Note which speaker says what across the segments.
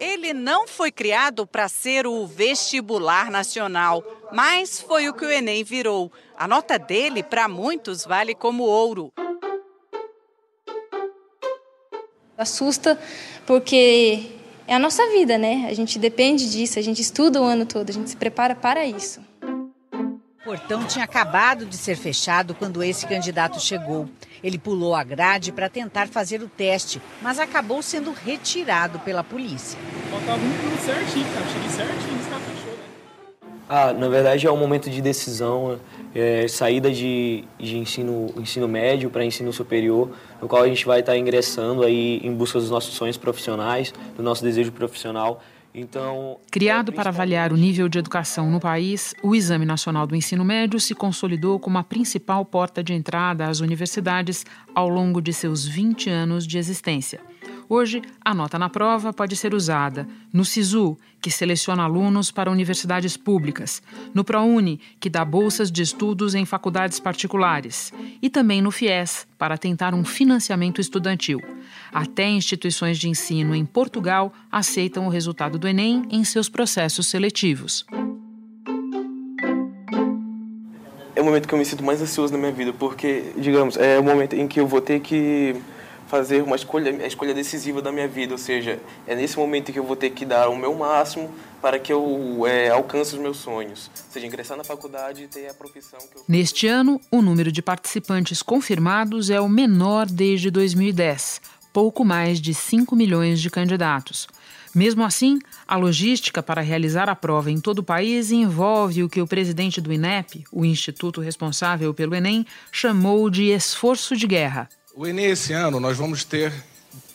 Speaker 1: Ele não foi criado para ser o vestibular nacional, mas foi o que o Enem virou. A nota dele, para muitos, vale como ouro.
Speaker 2: Assusta porque é a nossa vida, né? A gente depende disso, a gente estuda o ano todo, a gente se prepara para isso.
Speaker 3: O portão tinha acabado de ser fechado quando esse candidato chegou. Ele pulou a grade para tentar fazer o teste, mas acabou sendo retirado pela polícia.
Speaker 4: Faltava um minuto certinho, cara. Cheguei certinho, está fechou. Né?
Speaker 5: Ah, na verdade é um momento de decisão, é, saída de, de ensino, ensino médio para ensino superior, no qual a gente vai estar tá ingressando aí em busca dos nossos sonhos profissionais, do nosso desejo profissional.
Speaker 6: Então, criado para avaliar o nível de educação no país, o Exame Nacional do Ensino Médio se consolidou como a principal porta de entrada às universidades ao longo de seus 20 anos de existência. Hoje, a nota na prova pode ser usada no SISU, que seleciona alunos para universidades públicas, no ProUni, que dá bolsas de estudos em faculdades particulares, e também no FIES, para tentar um financiamento estudantil. Até instituições de ensino em Portugal aceitam o resultado do Enem em seus processos seletivos.
Speaker 5: É o momento que eu me sinto mais ansioso na minha vida, porque, digamos, é o momento em que eu vou ter que fazer uma escolha, a escolha decisiva da minha vida, ou seja, é nesse momento que eu vou ter que dar o meu máximo para que eu é, alcance os meus sonhos, ou seja, ingressar na faculdade e ter a profissão que eu...
Speaker 6: Neste ano, o número de participantes confirmados é o menor desde 2010, pouco mais de 5 milhões de candidatos. Mesmo assim, a logística para realizar a prova em todo o país envolve o que o presidente do INEP, o instituto responsável pelo Enem, chamou de esforço de guerra.
Speaker 7: O Enem esse ano nós vamos ter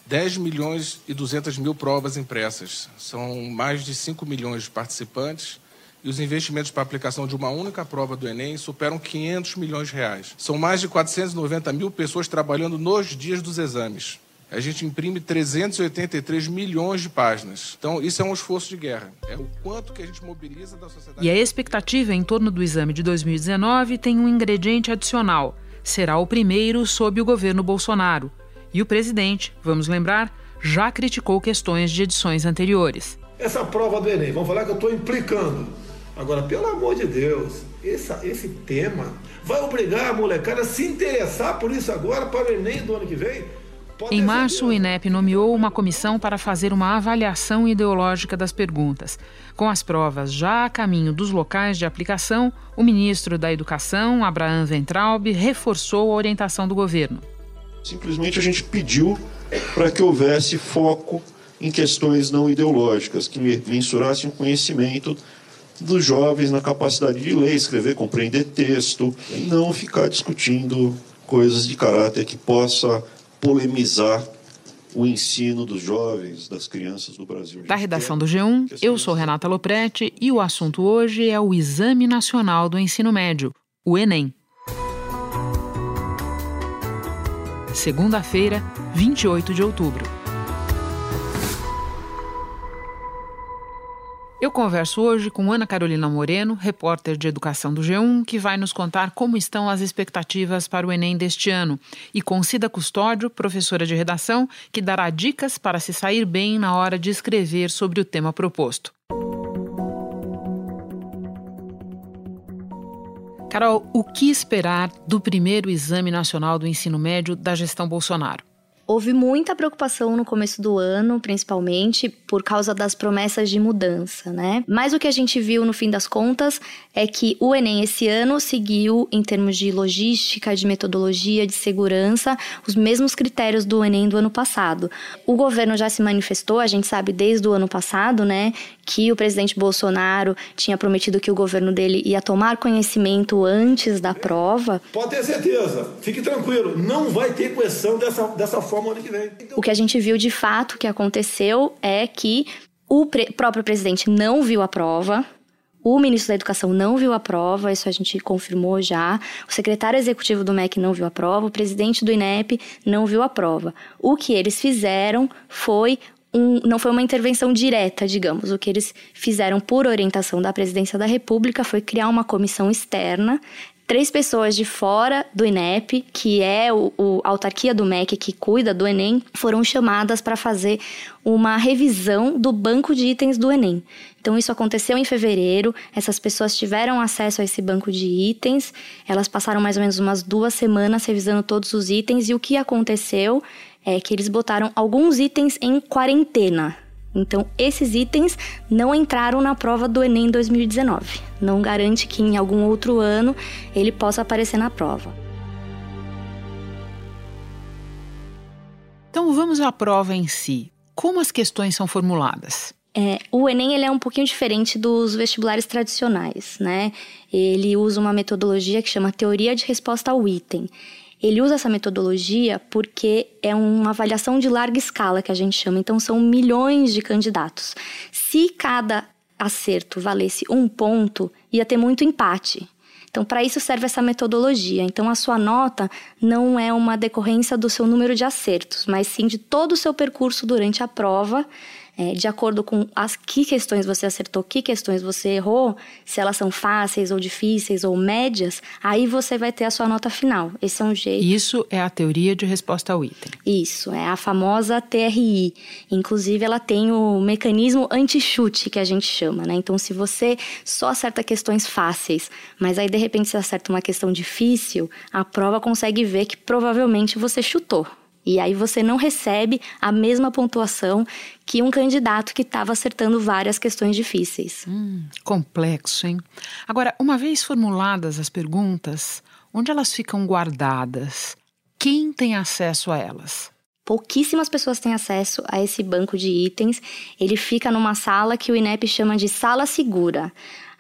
Speaker 7: 10 milhões e 200 mil provas impressas. São mais de 5 milhões de participantes e os investimentos para a aplicação de uma única prova do Enem superam 500 milhões de reais. São mais de 490 mil pessoas trabalhando nos dias dos exames. A gente imprime 383 milhões de páginas. Então, isso é um esforço de guerra. É o quanto que a gente mobiliza da sociedade.
Speaker 6: E a expectativa em torno do exame de 2019 tem um ingrediente adicional será o primeiro sob o governo Bolsonaro. E o presidente, vamos lembrar, já criticou questões de edições anteriores.
Speaker 8: Essa prova do Enem, vamos falar que eu estou implicando. Agora, pelo amor de Deus, esse, esse tema vai obrigar a molecada a se interessar por isso agora para o Enem do ano que vem?
Speaker 6: Em março, o INEP nomeou uma comissão para fazer uma avaliação ideológica das perguntas. Com as provas já a caminho dos locais de aplicação, o ministro da Educação, Abraham Ventraub, reforçou a orientação do governo.
Speaker 9: Simplesmente a gente pediu para que houvesse foco em questões não ideológicas, que mensurassem o conhecimento dos jovens na capacidade de ler, escrever, compreender texto, e não ficar discutindo coisas de caráter que possa polemizar o ensino dos jovens, das crianças do Brasil.
Speaker 6: Da redação do G1, eu sou Renata Loprete e o assunto hoje é o Exame Nacional do Ensino Médio, o Enem. Segunda-feira, 28 de outubro. Converso hoje com Ana Carolina Moreno, repórter de educação do G1, que vai nos contar como estão as expectativas para o Enem deste ano, e com Cida Custódio, professora de redação, que dará dicas para se sair bem na hora de escrever sobre o tema proposto. Carol, o que esperar do primeiro exame nacional do ensino médio da gestão Bolsonaro?
Speaker 2: Houve muita preocupação no começo do ano, principalmente por causa das promessas de mudança, né? Mas o que a gente viu no fim das contas é que o Enem esse ano seguiu, em termos de logística, de metodologia, de segurança, os mesmos critérios do Enem do ano passado. O governo já se manifestou, a gente sabe desde o ano passado, né, que o presidente Bolsonaro tinha prometido que o governo dele ia tomar conhecimento antes da prova.
Speaker 8: Pode ter certeza, fique tranquilo, não vai ter coerção dessa, dessa forma forma ano que vem.
Speaker 2: O que a gente viu de fato que aconteceu é que o pre próprio presidente não viu a prova, o ministro da Educação não viu a prova, isso a gente confirmou já. O secretário executivo do MEC não viu a prova, o presidente do INEP não viu a prova. O que eles fizeram foi um, não foi uma intervenção direta, digamos. O que eles fizeram por orientação da presidência da República foi criar uma comissão externa três pessoas de fora do INEP, que é o, o, a autarquia do MEC que cuida do Enem, foram chamadas para fazer uma revisão do banco de itens do Enem. Então, isso aconteceu em fevereiro, essas pessoas tiveram acesso a esse banco de itens, elas passaram mais ou menos umas duas semanas revisando todos os itens, e o que aconteceu é que eles botaram alguns itens em quarentena. Então, esses itens não entraram na prova do Enem 2019. Não garante que em algum outro ano ele possa aparecer na prova.
Speaker 6: Então, vamos à prova em si. Como as questões são formuladas?
Speaker 2: É, o Enem ele é um pouquinho diferente dos vestibulares tradicionais, né? Ele usa uma metodologia que chama teoria de resposta ao item. Ele usa essa metodologia porque é uma avaliação de larga escala que a gente chama, então são milhões de candidatos. Se cada acerto valesse um ponto, ia ter muito empate. Então, para isso serve essa metodologia. Então, a sua nota não é uma decorrência do seu número de acertos, mas sim de todo o seu percurso durante a prova é, de acordo com as que questões você acertou, que questões você errou, se elas são fáceis ou difíceis ou médias, aí você vai ter a sua nota final. Esse é um jeito.
Speaker 6: Isso é a teoria de resposta ao item.
Speaker 2: Isso, é a famosa TRI. Inclusive, ela tem o mecanismo anti-chute, que a gente chama, né? Então, se você só acerta questões fáceis, mas aí de repente você acerta uma questão difícil, a prova consegue ver que provavelmente você chutou. E aí você não recebe a mesma pontuação que um candidato que estava acertando várias questões difíceis.
Speaker 6: Hum, complexo, hein? Agora, uma vez formuladas as perguntas, onde elas ficam guardadas? Quem tem acesso a elas?
Speaker 2: Pouquíssimas pessoas têm acesso a esse banco de itens. Ele fica numa sala que o INEP chama de sala segura.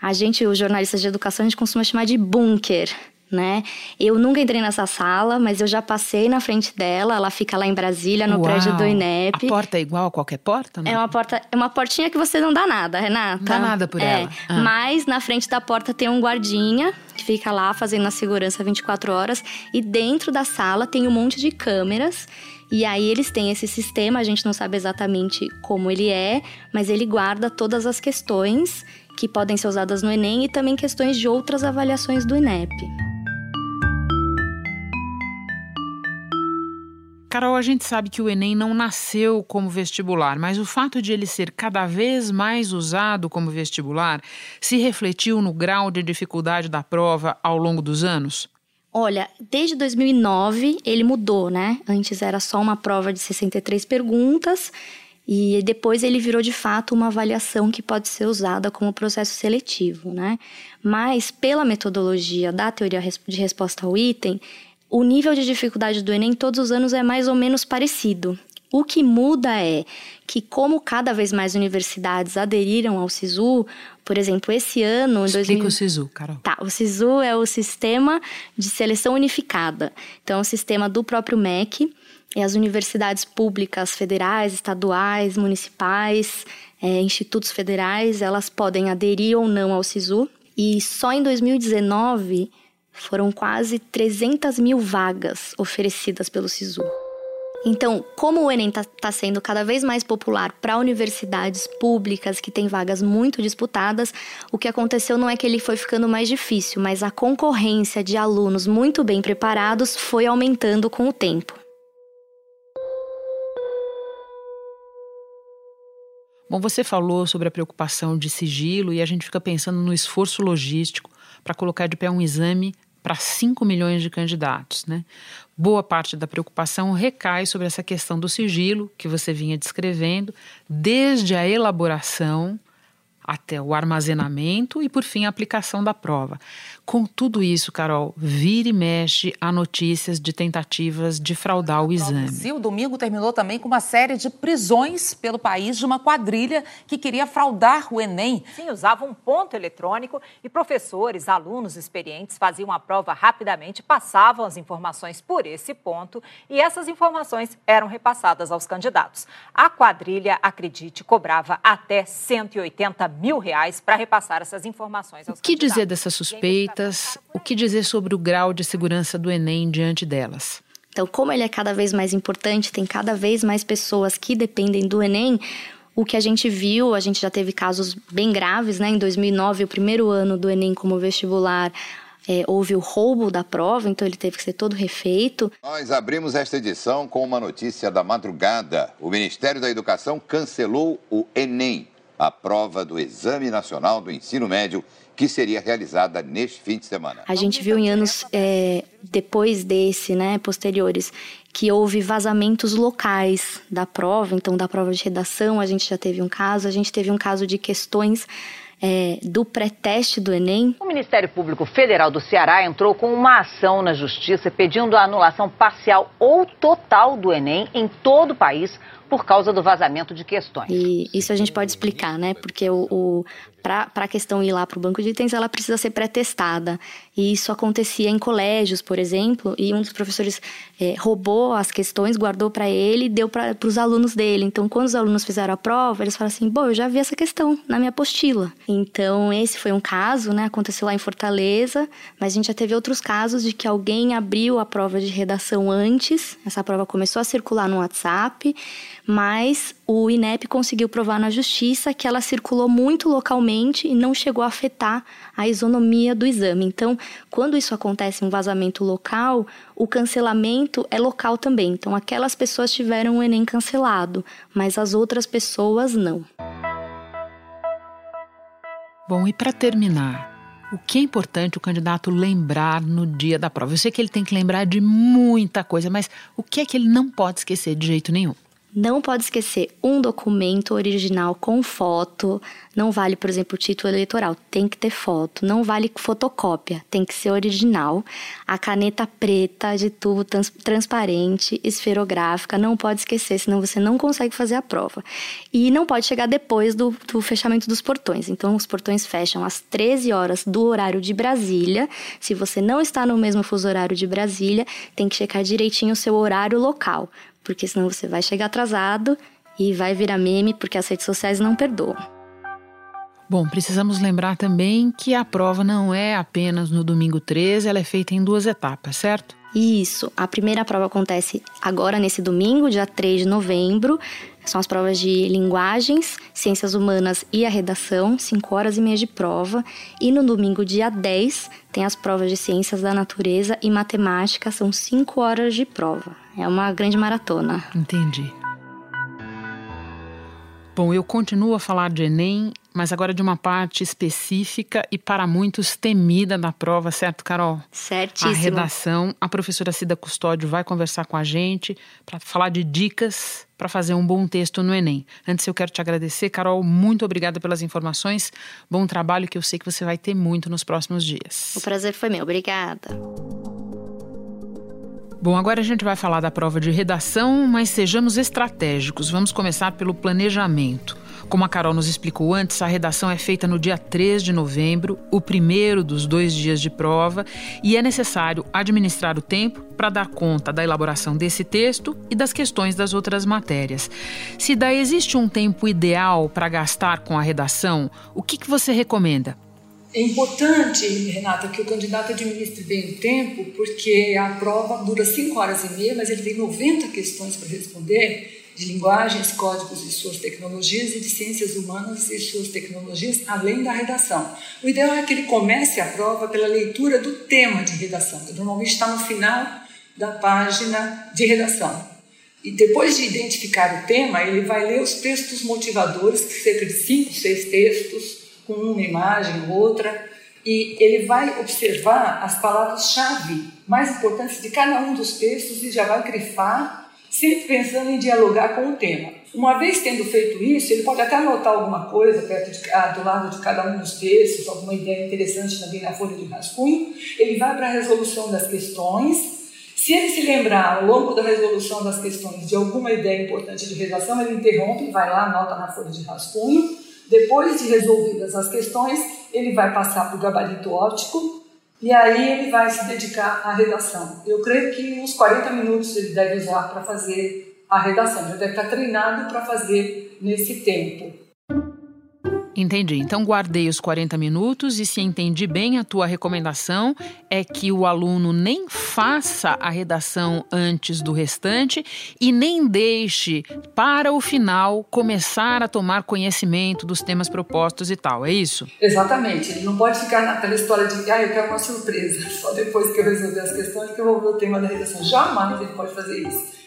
Speaker 2: A gente, os jornalistas de educação, a gente costuma chamar de bunker né? Eu nunca entrei nessa sala, mas eu já passei na frente dela. Ela fica lá em Brasília, no Uau. prédio do INEP.
Speaker 6: A porta é igual a qualquer porta?
Speaker 2: Não? É uma porta, é uma portinha que você não dá nada, Renata. Não
Speaker 6: dá nada por
Speaker 2: é,
Speaker 6: ela.
Speaker 2: Ah. Mas na frente da porta tem um guardinha que fica lá fazendo a segurança 24 horas e dentro da sala tem um monte de câmeras. E aí eles têm esse sistema, a gente não sabe exatamente como ele é, mas ele guarda todas as questões que podem ser usadas no Enem e também questões de outras avaliações do INEP.
Speaker 6: Carol, a gente sabe que o Enem não nasceu como vestibular, mas o fato de ele ser cada vez mais usado como vestibular se refletiu no grau de dificuldade da prova ao longo dos anos?
Speaker 2: Olha, desde 2009 ele mudou, né? Antes era só uma prova de 63 perguntas e depois ele virou de fato uma avaliação que pode ser usada como processo seletivo, né? Mas pela metodologia da teoria de resposta ao item, o nível de dificuldade do Enem todos os anos é mais ou menos parecido. O que muda é que, como cada vez mais universidades aderiram ao SISU, por exemplo, esse ano.
Speaker 6: Explica 2000... o SISU, Carol.
Speaker 2: Tá, o SISU é o Sistema de Seleção Unificada. Então, é o sistema do próprio MEC. E as universidades públicas, federais, estaduais, municipais, é, institutos federais, elas podem aderir ou não ao SISU. E só em 2019 foram quase 300 mil vagas oferecidas pelo SISU. Então, como o Enem está tá sendo cada vez mais popular para universidades públicas que têm vagas muito disputadas, o que aconteceu não é que ele foi ficando mais difícil, mas a concorrência de alunos muito bem preparados foi aumentando com o tempo.
Speaker 6: Bom, você falou sobre a preocupação de sigilo e a gente fica pensando no esforço logístico para colocar de pé um exame para 5 milhões de candidatos. Né? Boa parte da preocupação recai sobre essa questão do sigilo que você vinha descrevendo, desde a elaboração até o armazenamento e, por fim, a aplicação da prova. Com tudo isso, Carol, vira e mexe a notícias de tentativas de fraudar o exame.
Speaker 10: O domingo terminou também com uma série de prisões pelo país de uma quadrilha que queria fraudar o Enem.
Speaker 11: Sim, usava um ponto eletrônico e professores, alunos experientes faziam a prova rapidamente, passavam as informações por esse ponto e essas informações eram repassadas aos candidatos. A quadrilha, acredite, cobrava até 180 mil reais para repassar essas informações aos
Speaker 6: O que dizer dessas suspeitas? O que dizer sobre o grau de segurança do Enem diante delas?
Speaker 2: Então, como ele é cada vez mais importante, tem cada vez mais pessoas que dependem do Enem, o que a gente viu, a gente já teve casos bem graves, né? Em 2009, o primeiro ano do Enem como vestibular, é, houve o roubo da prova, então ele teve que ser todo refeito.
Speaker 12: Nós abrimos esta edição com uma notícia da madrugada. O Ministério da Educação cancelou o Enem, a prova do Exame Nacional do Ensino Médio que seria realizada neste fim de semana.
Speaker 2: A gente viu em anos é, depois desse, né, posteriores, que houve vazamentos locais da prova, então da prova de redação a gente já teve um caso, a gente teve um caso de questões é, do pré-teste do Enem.
Speaker 13: O Ministério Público Federal do Ceará entrou com uma ação na Justiça pedindo a anulação parcial ou total do Enem em todo o país por causa do vazamento de questões.
Speaker 2: E isso a gente pode explicar, né? Porque o, o para a questão ir lá para o banco de itens, ela precisa ser pré-testada. E isso acontecia em colégios, por exemplo, e um dos professores é, roubou as questões, guardou para ele e deu para os alunos dele. Então, quando os alunos fizeram a prova, eles falaram assim: bom, eu já vi essa questão na minha apostila. Então, esse foi um caso, né? Aconteceu lá em Fortaleza, mas a gente já teve outros casos de que alguém abriu a prova de redação antes, essa prova começou a circular no WhatsApp, mas o INEP conseguiu provar na justiça que ela circulou muito localmente e não chegou a afetar a isonomia do exame. Então, quando isso acontece um vazamento local, o cancelamento é local também. Então, aquelas pessoas tiveram o Enem cancelado, mas as outras pessoas não.
Speaker 6: Bom, e para terminar, o que é importante o candidato lembrar no dia da prova? Eu sei que ele tem que lembrar de muita coisa, mas o que é que ele não pode esquecer de jeito nenhum?
Speaker 2: Não pode esquecer um documento original com foto. Não vale, por exemplo, o título eleitoral, tem que ter foto. Não vale fotocópia, tem que ser original. A caneta preta de tubo trans transparente, esferográfica, não pode esquecer, senão você não consegue fazer a prova. E não pode chegar depois do, do fechamento dos portões. Então, os portões fecham às 13 horas do horário de Brasília. Se você não está no mesmo fuso horário de Brasília, tem que checar direitinho o seu horário local porque senão você vai chegar atrasado e vai virar meme porque as redes sociais não perdoam.
Speaker 6: Bom, precisamos lembrar também que a prova não é apenas no domingo 13, ela é feita em duas etapas, certo?
Speaker 2: Isso. A primeira prova acontece agora nesse domingo, dia 3 de novembro. São as provas de linguagens, ciências humanas e a redação, 5 horas e meia de prova. E no domingo, dia 10, tem as provas de ciências da natureza e matemática, são 5 horas de prova. É uma grande maratona.
Speaker 6: Entendi. Bom, eu continuo a falar de Enem, mas agora de uma parte específica e para muitos temida da prova, certo, Carol?
Speaker 2: Certíssimo.
Speaker 6: A redação. A professora Cida Custódio vai conversar com a gente para falar de dicas para fazer um bom texto no Enem. Antes, eu quero te agradecer, Carol. Muito obrigada pelas informações. Bom trabalho que eu sei que você vai ter muito nos próximos dias.
Speaker 2: O prazer foi meu. Obrigada.
Speaker 6: Bom, agora a gente vai falar da prova de redação, mas sejamos estratégicos. Vamos começar pelo planejamento. Como a Carol nos explicou antes, a redação é feita no dia 3 de novembro, o primeiro dos dois dias de prova, e é necessário administrar o tempo para dar conta da elaboração desse texto e das questões das outras matérias. Se daí existe um tempo ideal para gastar com a redação, o que, que você recomenda?
Speaker 14: É importante, Renata, que o candidato administre bem o tempo, porque a prova dura 5 horas e meia, mas ele tem 90 questões para responder de linguagens, códigos e suas tecnologias e de ciências humanas e suas tecnologias, além da redação. O ideal é que ele comece a prova pela leitura do tema de redação, que normalmente está no final da página de redação. E depois de identificar o tema, ele vai ler os textos motivadores, cerca de cinco, seis textos, com uma imagem, outra, e ele vai observar as palavras-chave mais importantes de cada um dos textos e já vai grifar, sempre pensando em dialogar com o tema. Uma vez tendo feito isso, ele pode até anotar alguma coisa perto de, do lado de cada um dos textos, alguma ideia interessante também na folha de rascunho. Ele vai para a resolução das questões. Se ele se lembrar ao longo da resolução das questões de alguma ideia importante de redação, ele interrompe, vai lá, anota na folha de rascunho depois de resolvidas as questões, ele vai passar para o gabarito óptico e aí ele vai se dedicar à redação. Eu creio que uns 40 minutos ele deve usar para fazer a redação. Já deve estar treinado para fazer nesse tempo.
Speaker 6: Entendi. Então guardei os 40 minutos e se entendi bem a tua recomendação é que o aluno nem faça a redação antes do restante e nem deixe para o final começar a tomar conhecimento dos temas propostos e tal. É isso?
Speaker 14: Exatamente. Ele não pode ficar naquela história de ah, eu quero uma surpresa. Só depois que eu resolver as questões que eu vou ver o tema da redação. Jamais ele pode fazer isso.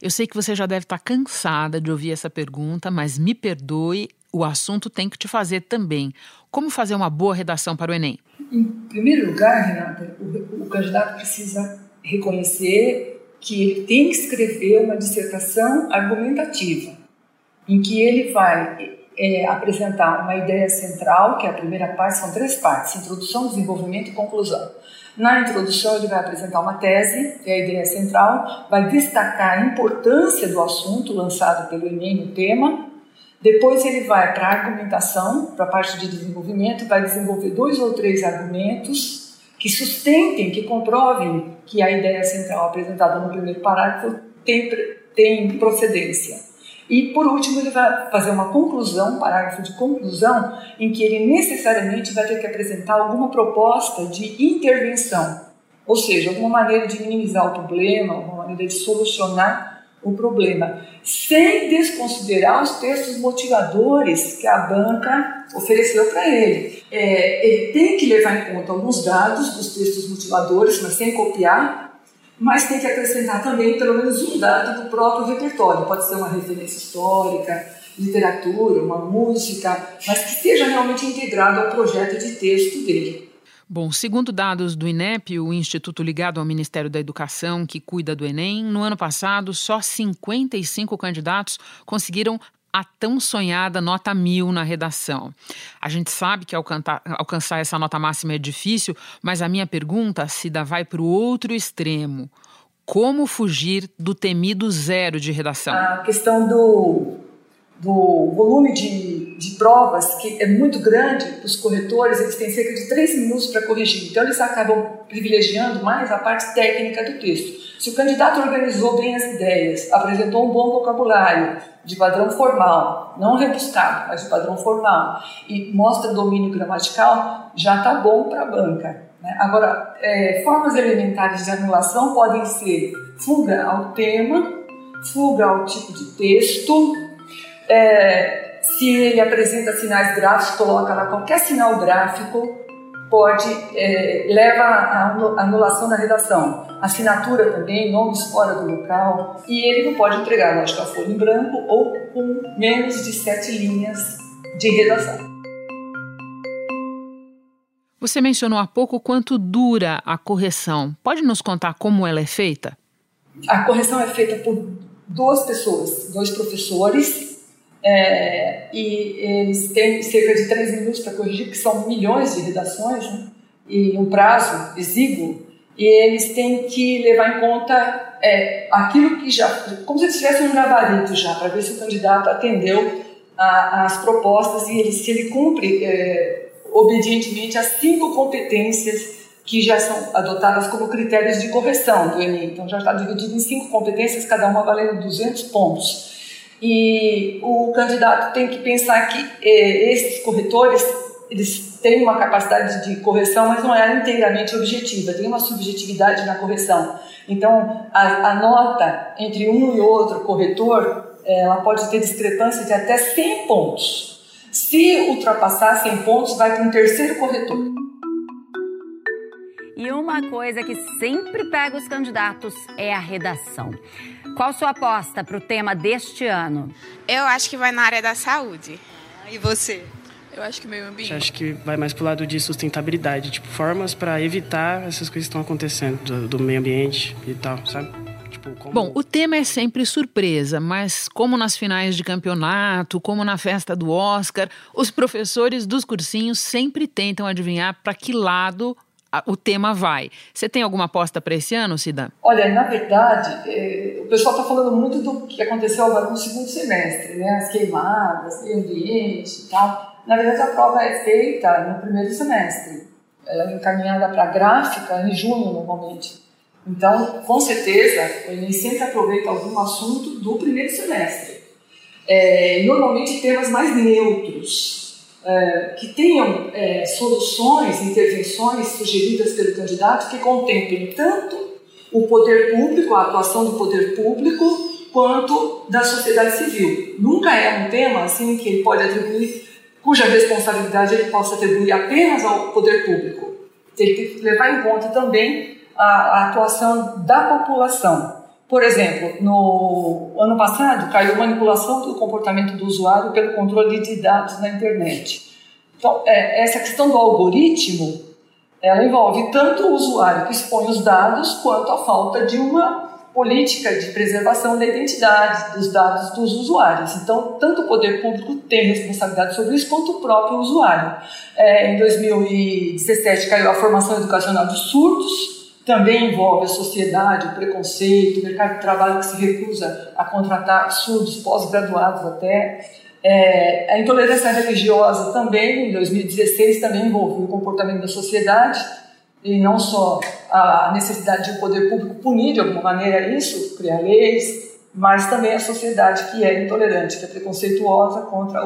Speaker 6: Eu sei que você já deve estar cansada de ouvir essa pergunta, mas me perdoe, o assunto tem que te fazer também. Como fazer uma boa redação para o Enem?
Speaker 14: Em primeiro lugar, Renata, o, o candidato precisa reconhecer que ele tem que escrever uma dissertação argumentativa, em que ele vai é, apresentar uma ideia central, que é a primeira parte, são três partes: introdução, desenvolvimento e conclusão. Na introdução, ele vai apresentar uma tese, que é a ideia central, vai destacar a importância do assunto lançado pelo Enem no tema. Depois, ele vai para a argumentação, para a parte de desenvolvimento, vai desenvolver dois ou três argumentos que sustentem, que comprovem que a ideia central apresentada no primeiro parágrafo tem, tem procedência. E, por último, ele vai fazer uma conclusão, um parágrafo de conclusão, em que ele necessariamente vai ter que apresentar alguma proposta de intervenção, ou seja, alguma maneira de minimizar o problema, alguma maneira de solucionar o problema, sem desconsiderar os textos motivadores que a banca ofereceu para ele. É, ele tem que levar em conta alguns dados dos textos motivadores, mas sem copiar, mas tem que acrescentar também pelo menos um dado do próprio repertório. Pode ser uma referência histórica, literatura, uma música, mas que esteja realmente integrado ao projeto de texto dele.
Speaker 6: Bom, segundo dados do INEP, o instituto ligado ao Ministério da Educação que cuida do Enem, no ano passado só 55 candidatos conseguiram a tão sonhada nota mil na redação. A gente sabe que alcançar, alcançar essa nota máxima é difícil, mas a minha pergunta, Cida, vai para o outro extremo. Como fugir do temido zero de redação?
Speaker 14: A questão do, do volume de, de provas, que é muito grande, os corretores eles têm cerca de três minutos para corrigir. Então, eles acabam privilegiando mais a parte técnica do texto. Se o candidato organizou bem as ideias, apresentou um bom vocabulário, de padrão formal, não rebuscado, mas de padrão formal, e mostra domínio gramatical, já está bom para a banca. Né? Agora, é, formas elementares de anulação podem ser fuga ao tema, fuga ao tipo de texto, é, se ele apresenta sinais gráficos, coloca lá qualquer sinal gráfico, pode é, leva à anulação da redação. Assinatura também, nomes fora do local. E ele não pode entregar, lógico, a folha em branco ou com menos de sete linhas de redação.
Speaker 6: Você mencionou há pouco quanto dura a correção. Pode nos contar como ela é feita?
Speaker 14: A correção é feita por duas pessoas, dois professores é, e eles têm cerca de três minutos para corrigir, que são milhões de redações, né? e um prazo exíguo, e eles têm que levar em conta é, aquilo que já, como se eles tivessem um gabarito já, para ver se o candidato atendeu às propostas e ele, se ele cumpre é, obedientemente as cinco competências que já são adotadas como critérios de correção do Enem. Então já está dividido em cinco competências, cada uma valendo 200 pontos. E o candidato tem que pensar que eh, esses corretores eles têm uma capacidade de correção, mas não é inteiramente objetiva, tem uma subjetividade na correção. Então, a, a nota entre um e outro corretor, ela pode ter discrepância de até 100 pontos. Se ultrapassar 100 pontos, vai para um terceiro corretor.
Speaker 13: E uma coisa que sempre pega os candidatos é a redação. Qual sua aposta para o tema deste ano?
Speaker 15: Eu acho que vai na área da saúde.
Speaker 1: E você?
Speaker 4: Eu acho que meio ambiente.
Speaker 16: Eu acho que vai mais pro lado de sustentabilidade, tipo, formas para evitar essas coisas que estão acontecendo do, do meio ambiente e tal, sabe?
Speaker 6: Tipo, como... Bom, o tema é sempre surpresa, mas como nas finais de campeonato, como na festa do Oscar, os professores dos cursinhos sempre tentam adivinhar para que lado o tema vai. Você tem alguma aposta para esse ano, Cida?
Speaker 14: Olha, na verdade, é, o pessoal está falando muito do que aconteceu agora no segundo semestre, né? As queimadas, meio ambiente e tal. Na verdade, a prova é feita no primeiro semestre. Ela é encaminhada para gráfica em junho, normalmente. Então, com certeza, ele sempre aproveita algum assunto do primeiro semestre. é, normalmente temas mais neutros, é, que tenham é, soluções, intervenções sugeridas pelo candidato que contemplem tanto o poder público, a atuação do poder público, quanto da sociedade civil. Nunca é um tema assim que ele pode atribuir, cuja responsabilidade ele possa atribuir apenas ao poder público. Tem que levar em conta também a, a atuação da população. Por exemplo, no ano passado caiu manipulação do comportamento do usuário pelo controle de dados na internet. Então, é, essa questão do algoritmo, ela envolve tanto o usuário que expõe os dados, quanto a falta de uma política de preservação da identidade dos dados dos usuários. Então, tanto o poder público tem responsabilidade sobre isso, quanto o próprio usuário. É, em 2017 caiu a formação educacional de surdos, também envolve a sociedade, o preconceito, o mercado de trabalho que se recusa a contratar surdos pós-graduados até. É, a intolerância religiosa também, em 2016, também envolveu o comportamento da sociedade e não só a necessidade de o poder público punir de alguma maneira isso, criar leis, mas também a sociedade que é intolerante, que é preconceituosa contra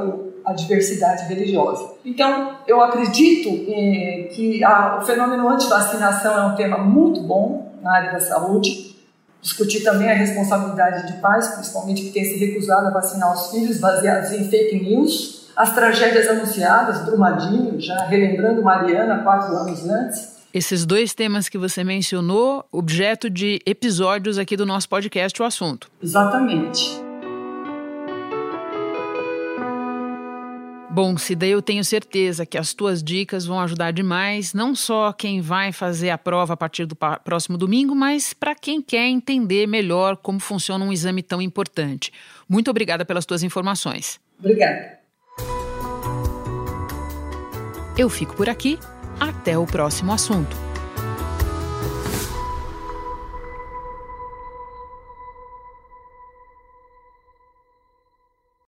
Speaker 14: a diversidade religiosa. Então, eu acredito eh, que o fenômeno antivacinação é um tema muito bom na área da saúde. Discutir também a responsabilidade de pais, principalmente que têm se recusado a vacinar os filhos baseados em fake news. As tragédias anunciadas, Brumadinho, já relembrando Mariana quatro anos antes,
Speaker 6: esses dois temas que você mencionou, objeto de episódios aqui do nosso podcast, o assunto.
Speaker 14: Exatamente.
Speaker 6: Bom, Cida, eu tenho certeza que as tuas dicas vão ajudar demais, não só quem vai fazer a prova a partir do próximo domingo, mas para quem quer entender melhor como funciona um exame tão importante. Muito obrigada pelas tuas informações.
Speaker 14: Obrigada.
Speaker 6: Eu fico por aqui. Até o próximo assunto.